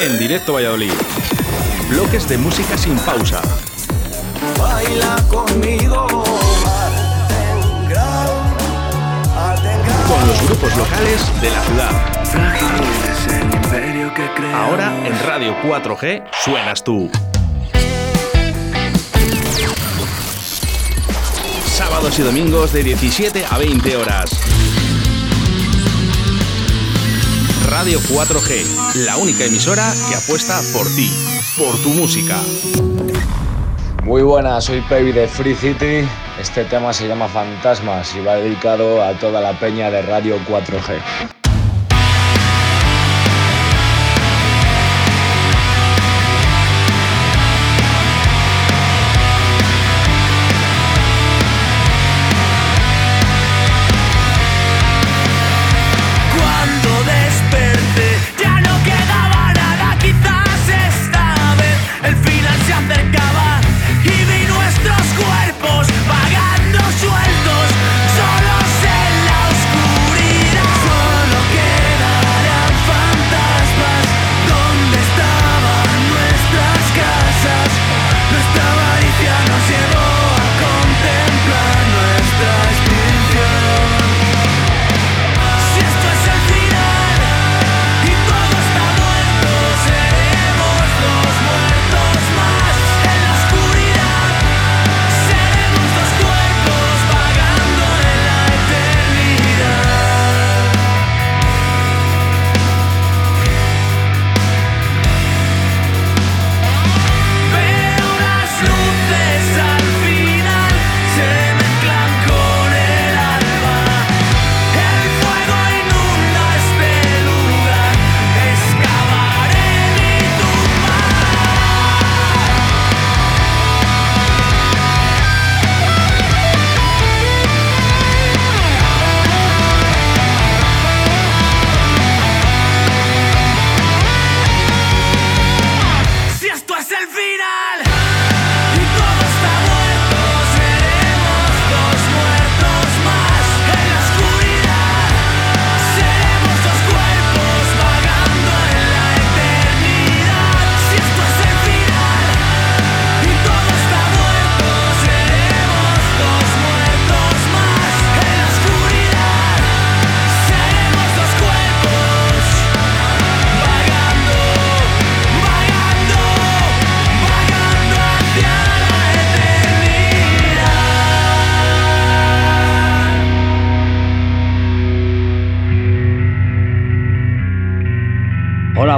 en directo Valladolid. Bloques de música sin pausa. Baila conmigo. Con los grupos locales de la ciudad. Ahora en Radio 4G suenas tú. Sábados y domingos de 17 a 20 horas. Radio 4G, la única emisora que apuesta por ti, por tu música. Muy buenas, soy Pevi de Free City. Este tema se llama Fantasmas y va dedicado a toda la peña de Radio 4G.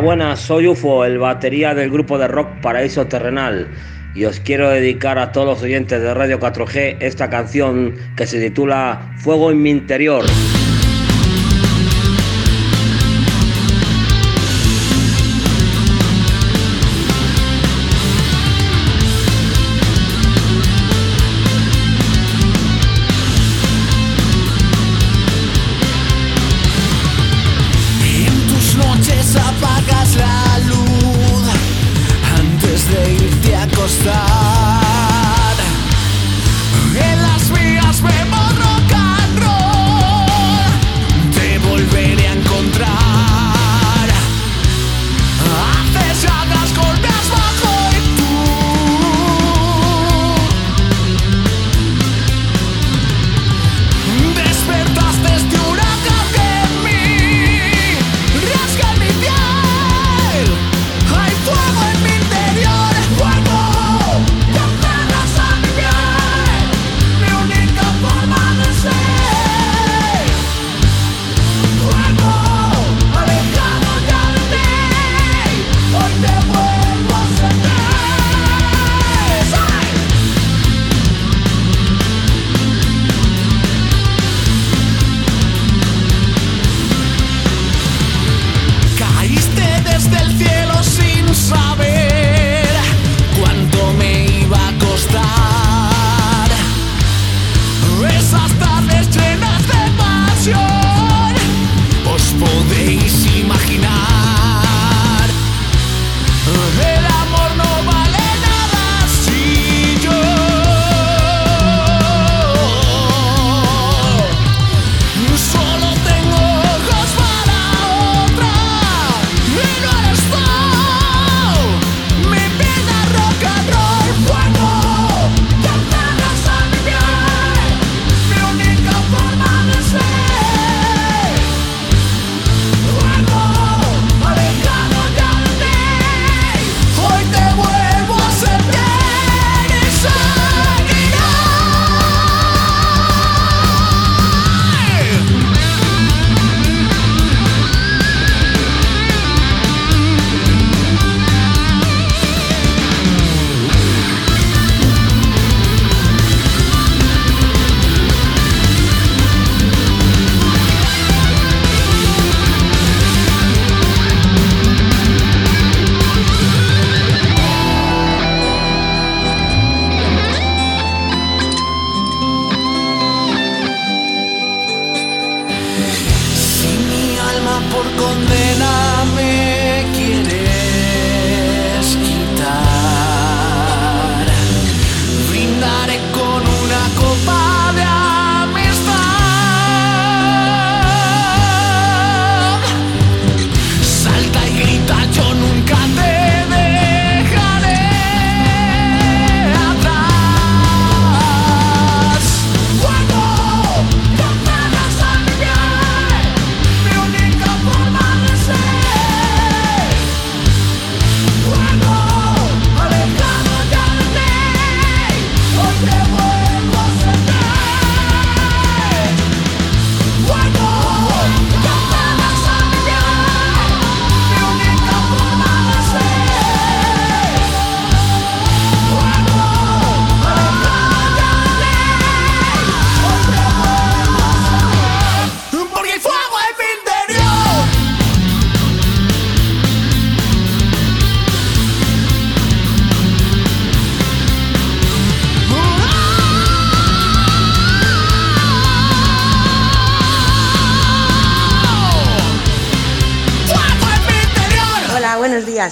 Buenas, soy UFO, el batería del grupo de rock Paraíso Terrenal, y os quiero dedicar a todos los oyentes de Radio 4G esta canción que se titula Fuego en mi interior.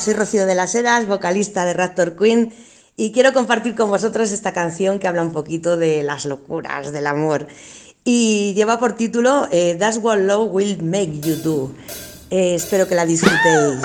Soy Rocío de las Heras, vocalista de Raptor Queen, y quiero compartir con vosotros esta canción que habla un poquito de las locuras, del amor. Y lleva por título eh, That's What Love Will Make You Do. Eh, espero que la disfrutéis.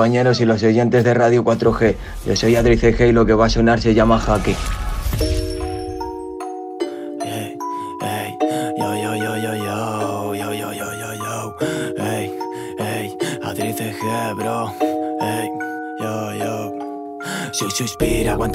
Compañeros y los oyentes de Radio 4G. Yo soy Adri CG y lo que va a sonar se llama Jaque.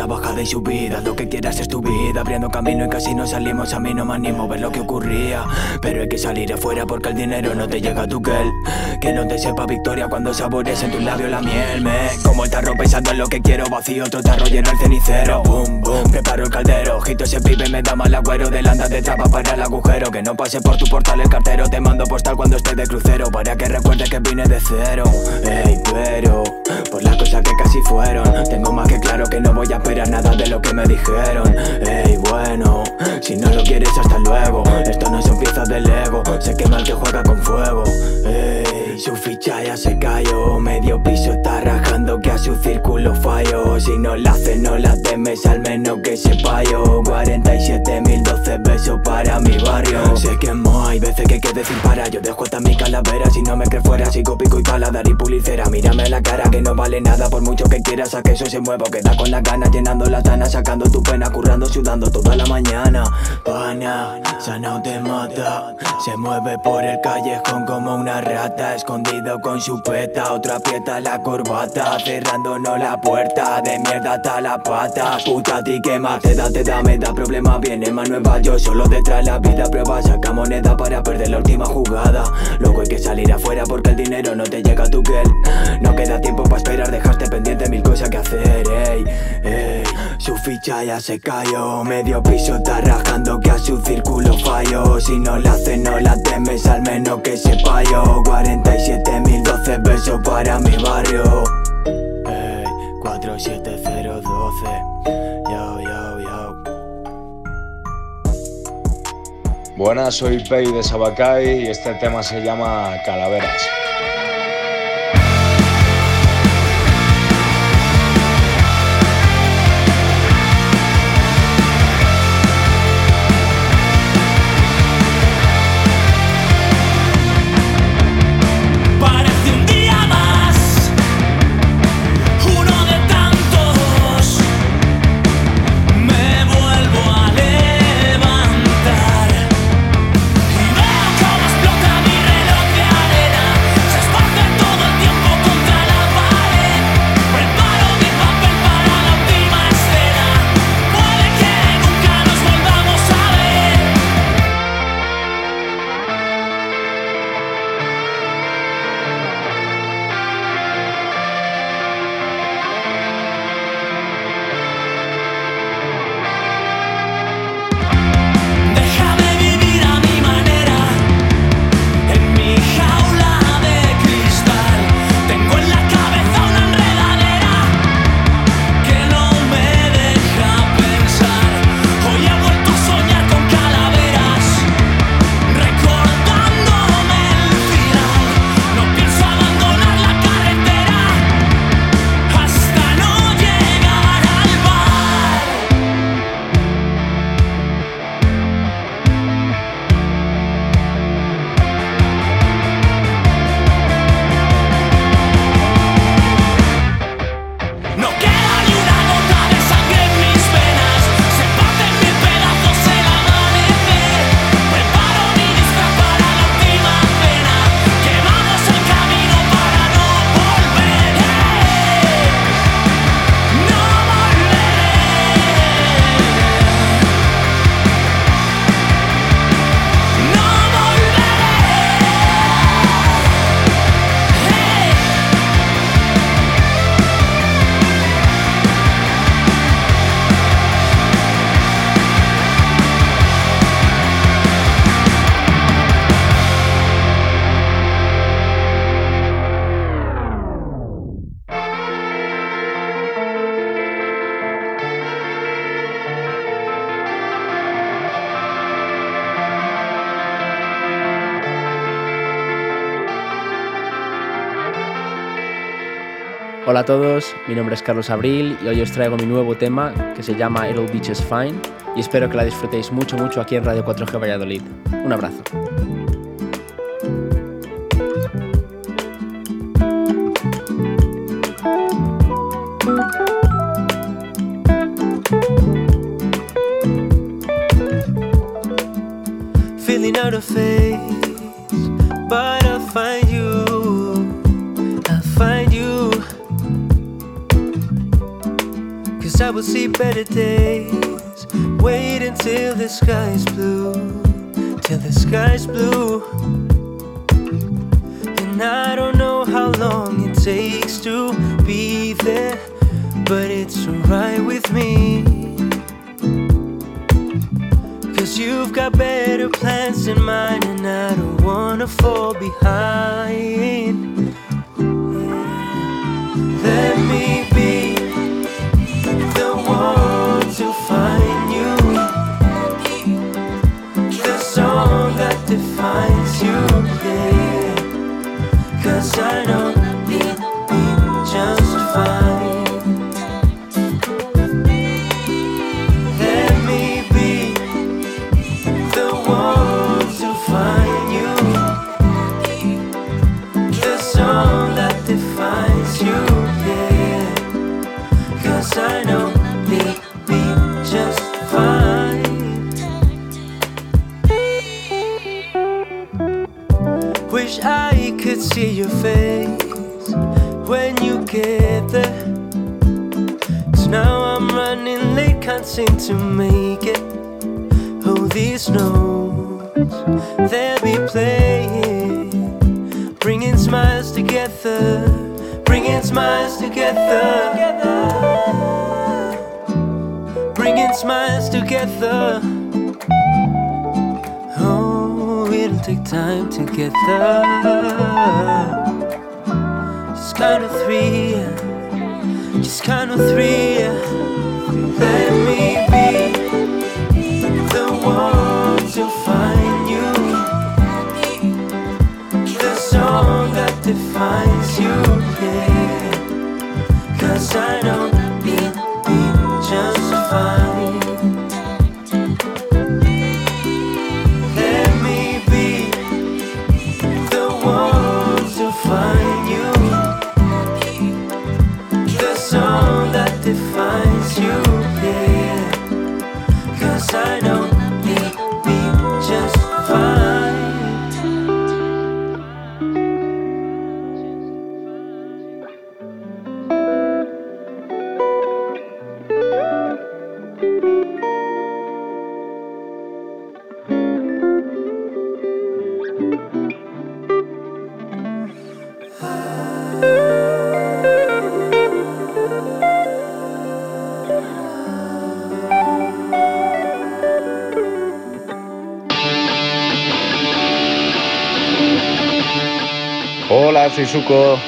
Bajada y subida Lo que quieras es tu vida. Abriendo camino y casi no salimos A mí no me animo a ver lo que ocurría. Pero hay que salir afuera porque el dinero no te llega a tu gel Que no te sepa victoria cuando sabores en tus labios la miel. Me como el tarro pensando en lo que quiero Vacío otro tarro lleno el cenicero. Boom, boom, preparo el caldero Ojito ese pibe me da mal agüero. Delanda de trapa para el agujero Que no pase por tu portal el cartero. Te mando postal cuando estés de crucero Para que recuerdes que vine de cero. Ey, pero Por las cosas que casi fueron Tengo más que claro que no voy a esperar nada de lo que me dijeron. Ey, bueno Si no lo quieres hasta luego. Esto no son piezas del ego. Sé que mal que juega con fuego. Ey, su ficha ya se cayó. Medio piso está rajando que a su círculo fallo. Si no la hace no la temes al menos que sepa yo 47.012 besos para mi barrio. Sé que mo hay veces que hay que decir para. Yo dejo hasta mi calavera si no me crees fuera Sigo pico y paladar y pulicera Mírame la cara que no vale nada por mucho que quieras a que eso se mueva Queda con las ganas llenando la tana Sacando tu pena, currando, sudando toda la mañana Pana, sana te mata. Se mueve por el callejón como una rata, escondido con su peta. Otra aprieta la corbata, cerrándonos la puerta. De mierda hasta la pata. Puta, ti que más te da, te da, me da problema. Viene más nueva, yo solo detrás la vida prueba. Saca moneda para perder la última jugada. Luego hay que salir afuera porque el dinero no te llega a tu gel. No queda tiempo para esperar, dejaste pendiente mil cosas que hacer, ey, ey. Su ficha ya se cayó, medio piso está rajando que a su círculo fallo. Si no la hace, no la temes, al menos que sepa yo. 47.012 besos para mi barrio. Ey, 47012. Yo, yo, yo. Buenas, soy Pei de Sabacay y este tema se llama Calaveras. Hola a todos, mi nombre es Carlos Abril y hoy os traigo mi nuevo tema que se llama It'll Be Just Fine y espero que la disfrutéis mucho mucho aquí en Radio 4G Valladolid. Un abrazo. feeling out of phase, but I'll find will see better days. Wait until the sky's blue. Till the sky's blue. And I don't know how long it takes to be there, but it's alright with me. Cause you've got better plans than mine, and I don't wanna fall behind. Let me together, bringing smiles together, bringing smiles together. Oh, it'll take time to get there. Just count of three, just count of three. Let me defines you. Yeah, cause I know you'll be just fine.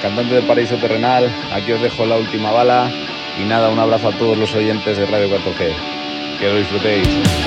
Cantante de Paraíso Terrenal. Aquí os dejo la última bala. Y nada, un abrazo a todos los oyentes de Radio 4G. Que lo disfrutéis.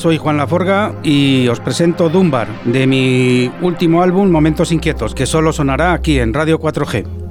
Soy Juan Laforga y os presento Dumbar, de mi último álbum Momentos Inquietos, que solo sonará aquí en Radio 4G.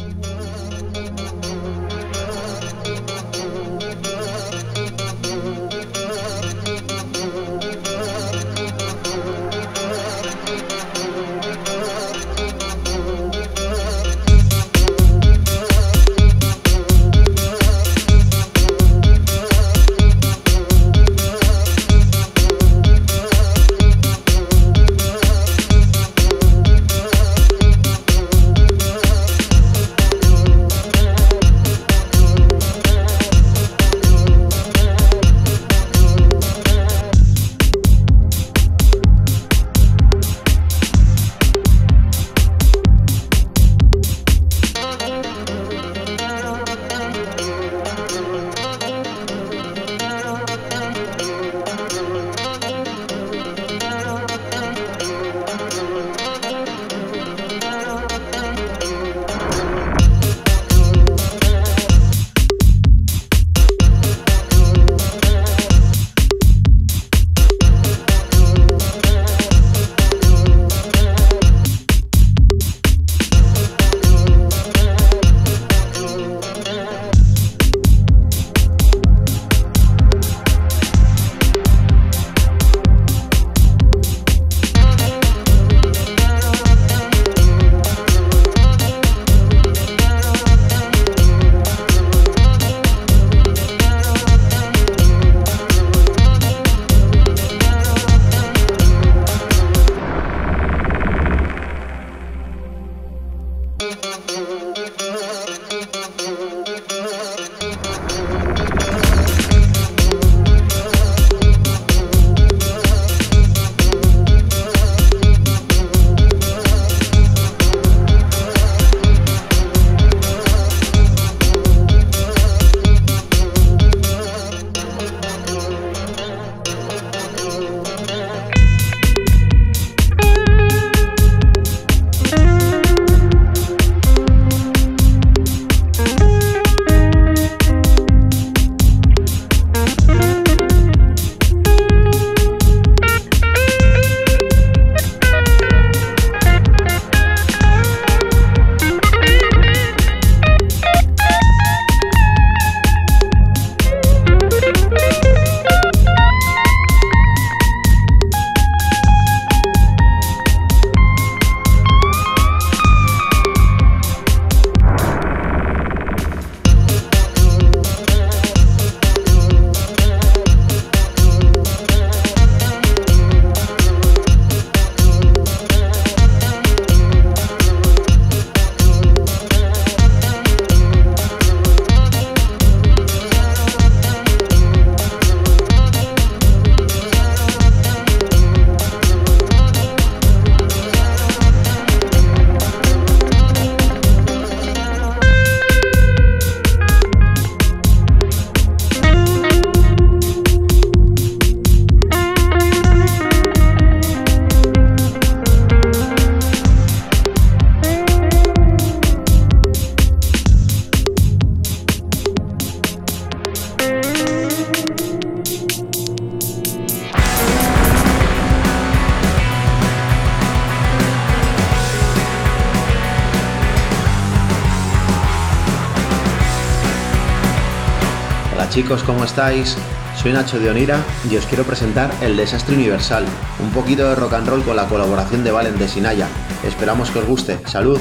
¿Cómo estáis? Soy Nacho de Onira y os quiero presentar El Desastre Universal, un poquito de rock and roll con la colaboración de Valen de Sinaya. Esperamos que os guste. ¡Salud!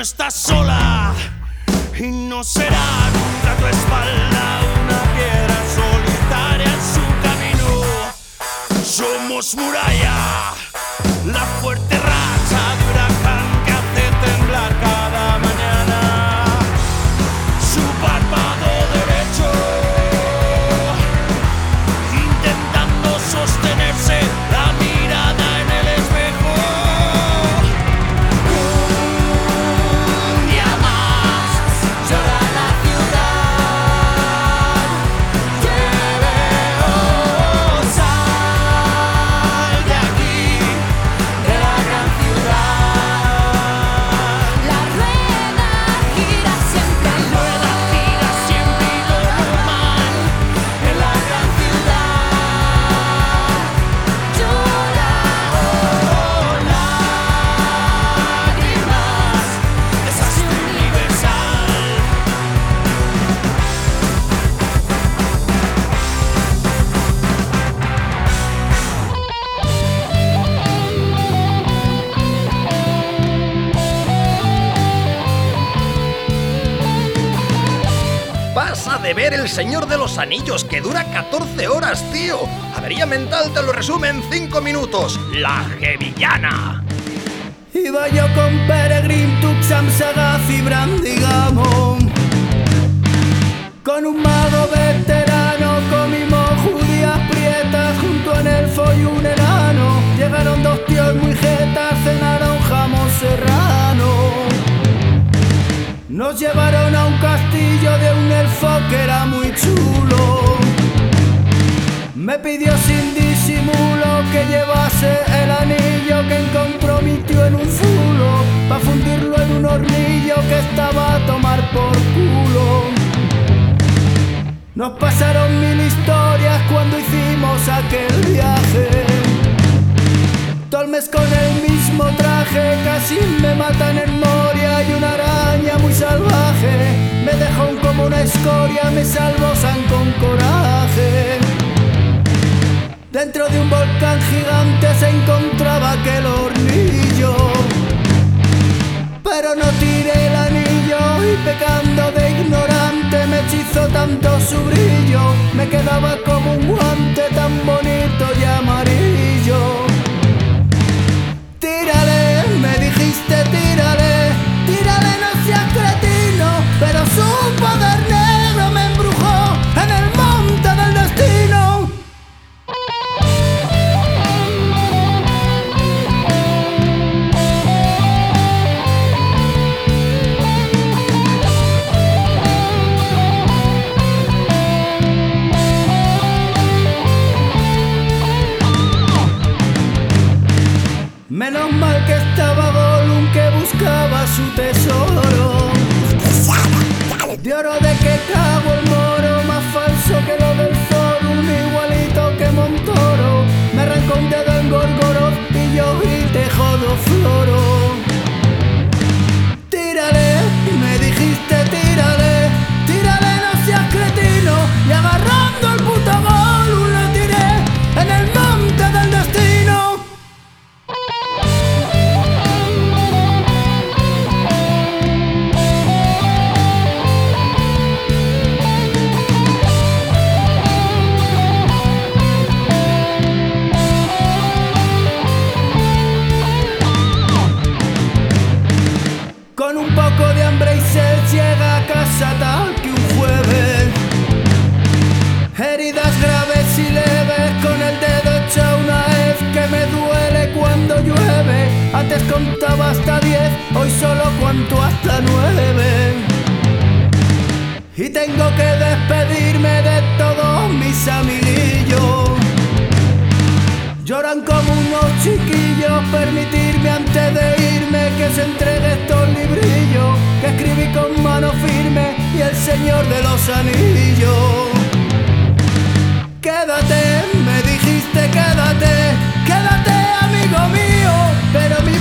No estás sola y no será nunca tu espalda una piedra solitaria en su camino. Somos muralla, de ver El Señor de los Anillos, que dura 14 horas, tío. Avería Mental te lo resume en 5 minutos. La Gevillana. Iba yo con Peregrin, Tuxam, Sagaz y Brandigamon Con un mago veterano comimos judías prietas junto un elfo y un enano Llegaron dos tíos muy jetas, cenaron jamón serrano Nos llevaron a un castillo de un elfo que era muy chulo. Me pidió sin disimulo que llevase el anillo que encontró mi tío en un zulo Pa' fundirlo en un hornillo que estaba a tomar por culo. Nos pasaron mil historias cuando hicimos aquel viaje. Todo el mes con el mismo traje Casi me matan en Moria Y una araña muy salvaje. Me dejó como una escoria Me salvó San con coraje. Dentro de un volcán gigante se encontraba aquel hornillo. Pero no tiré el anillo y pecando de ignorante me hechizó tanto su brillo. Me quedaba como un guante tan bonito y amarillo Señor de los Anillos. Quédate, me dijiste quédate, quédate amigo mío, pero mi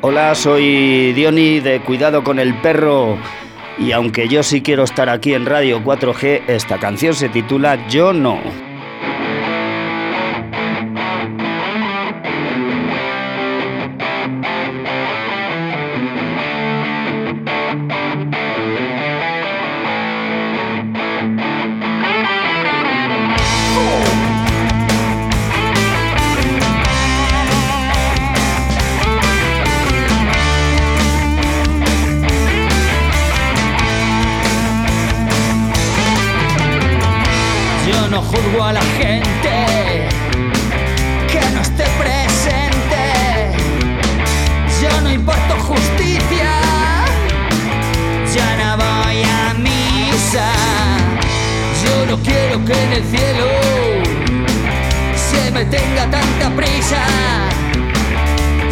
Hola, soy Diony de Cuidado con el Perro. Y aunque yo sí quiero estar aquí en Radio 4G, esta canción se titula Yo no. Que en el cielo se me tenga tanta prisa.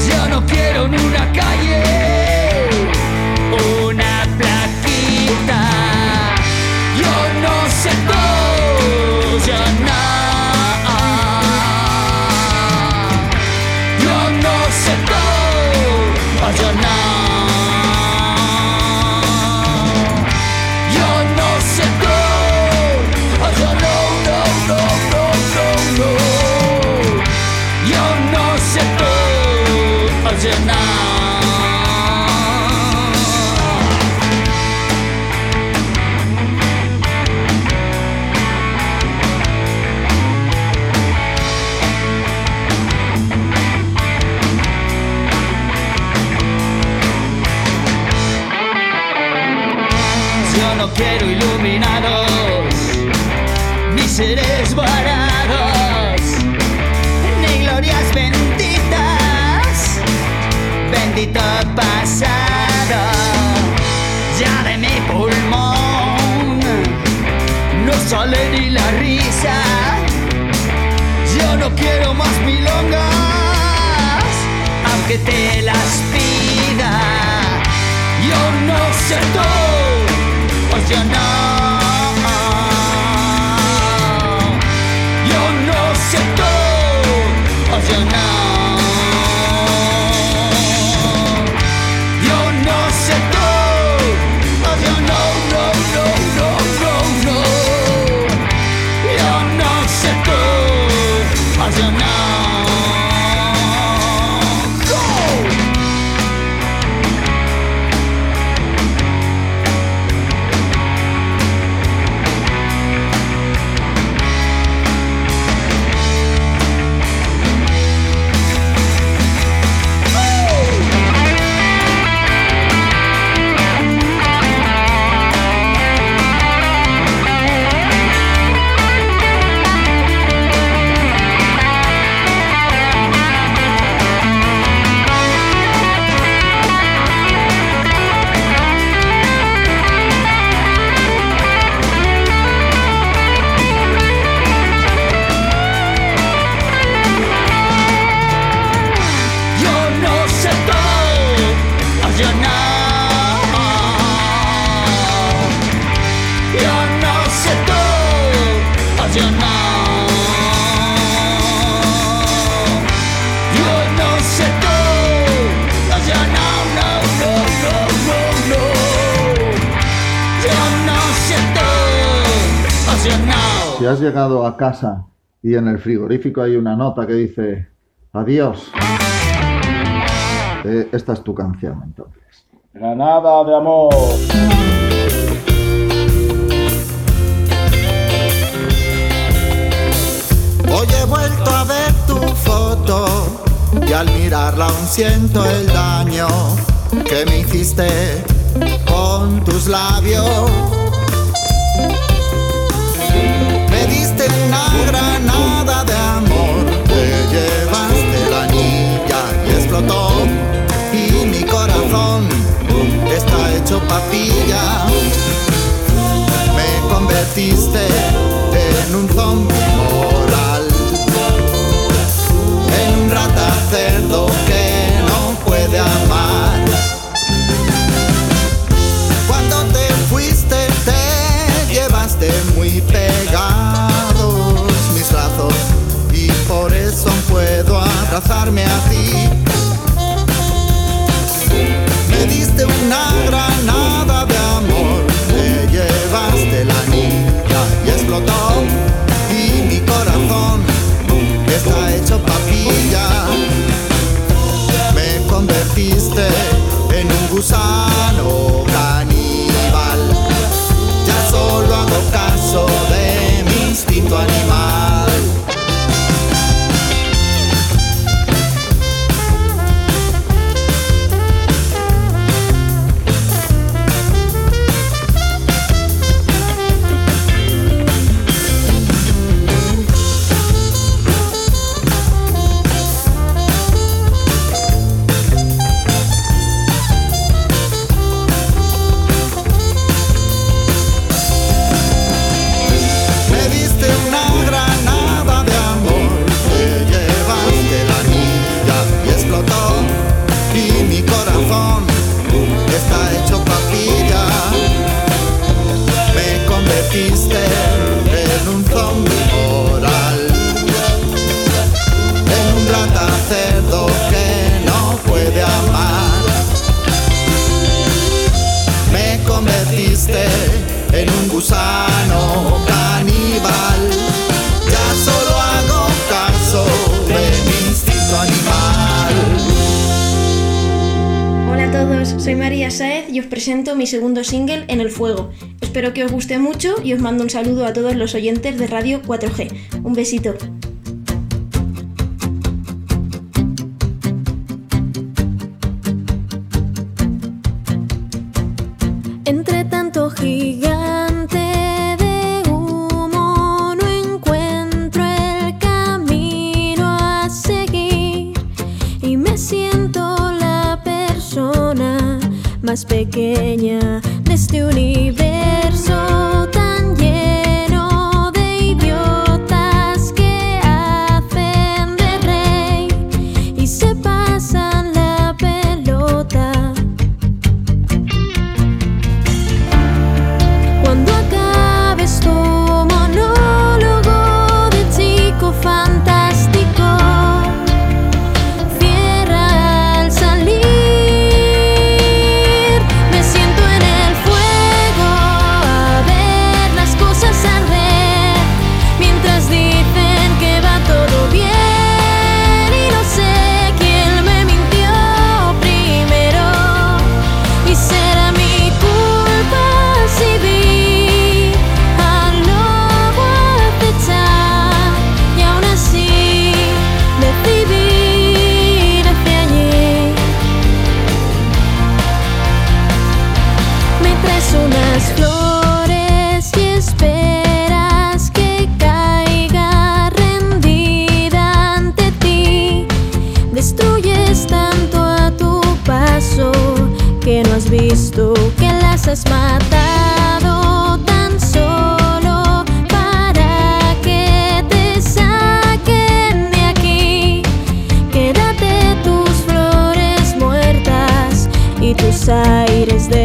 Yo no quiero en una calle te las pida. Yo no sé todo, Si has llegado a casa y en el frigorífico hay una nota que dice adiós, eh, esta es tu canción entonces. Granada de amor. Hoy he vuelto a ver tu foto y al mirarla aún siento el daño que me hiciste con tus labios. está hecho papilla. Me convertiste en un zombie moral, en un rata cerdo que no puede amar. Cuando te fuiste te llevaste muy pegados mis lazos y por eso puedo abrazarme a ti una granada de amor. Te llevaste la niña y explotó. Y mi corazón está hecho papilla. Me convertiste en un gusano. mi segundo single En el Fuego. Espero que os guste mucho y os mando un saludo a todos los oyentes de Radio 4G. Un besito. pequeña de este universo tan lleno. visto que las has matado tan solo para que te saquen de aquí. Quédate tus flores muertas y tus aires de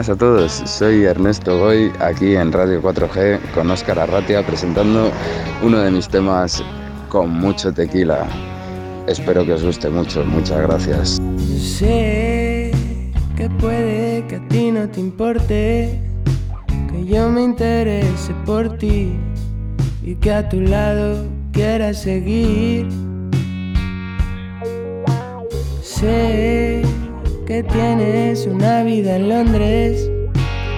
buenas a todos. Soy Ernesto Goy, aquí en Radio 4G con Óscar Arratia presentando uno de mis temas con mucho tequila. Espero que os guste mucho. Muchas gracias. Sé que puede que a ti no te importe, que yo me interese por ti y que a tu lado quiera seguir. Sé que tienes una vida en Londres,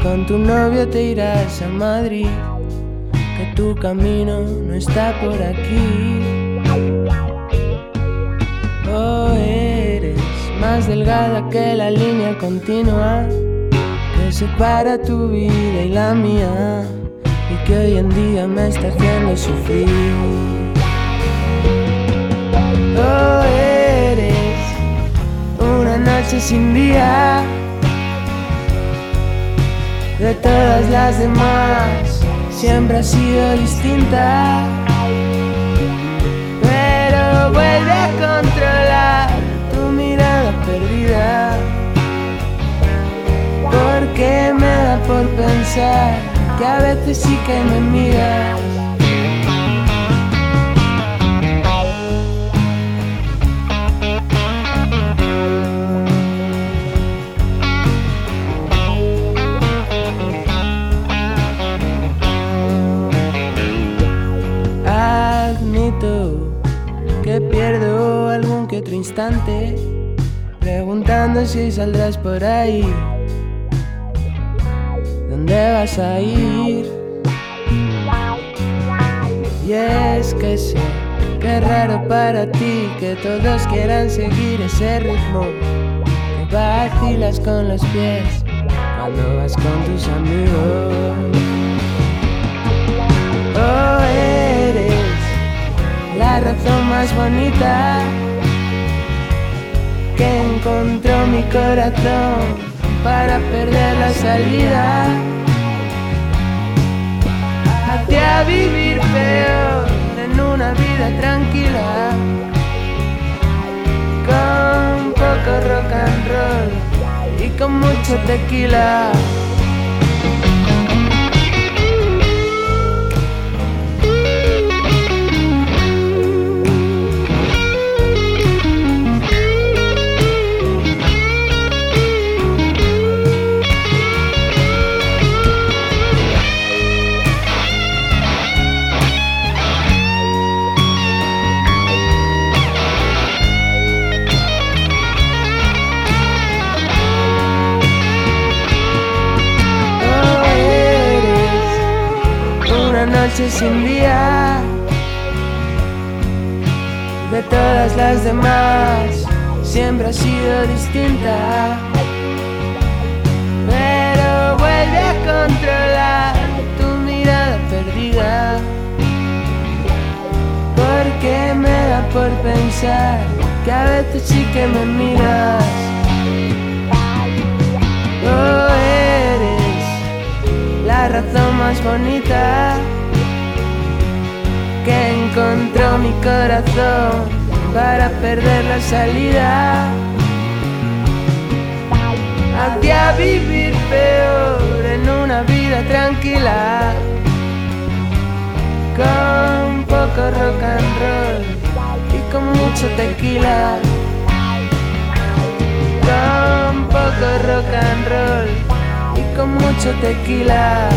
con tu novio te irás a Madrid, que tu camino no está por aquí. Oh, eres más delgada que la línea continua que separa tu vida y la mía y que hoy en día me está haciendo sufrir. Oh, eres sin día de todas las demás, siempre ha sido distinta. Pero vuelve a controlar tu mirada perdida. Porque me da por pensar que a veces sí que me miras. Instante preguntando si saldrás por ahí. ¿Dónde vas a ir? Y es que sé es raro para ti que todos quieran seguir ese ritmo. Que vacilas con los pies cuando vas con tus amigos. Oh, eres la razón más bonita que encontró mi corazón para perder la salida. Hacia vivir peor en una vida tranquila, con poco rock and roll y con mucho tequila. Sin día de todas las demás. Siempre ha sido distinta pero vuelve a controlar tu mirada perdida. Porque me da por pensar que a veces sí que me miras. Oh, eres la razón más bonita encontró mi corazón para perder la salida. Hacia vivir peor en una vida tranquila, con poco rock and roll y con mucho tequila con poco rock and roll y con mucho tequila.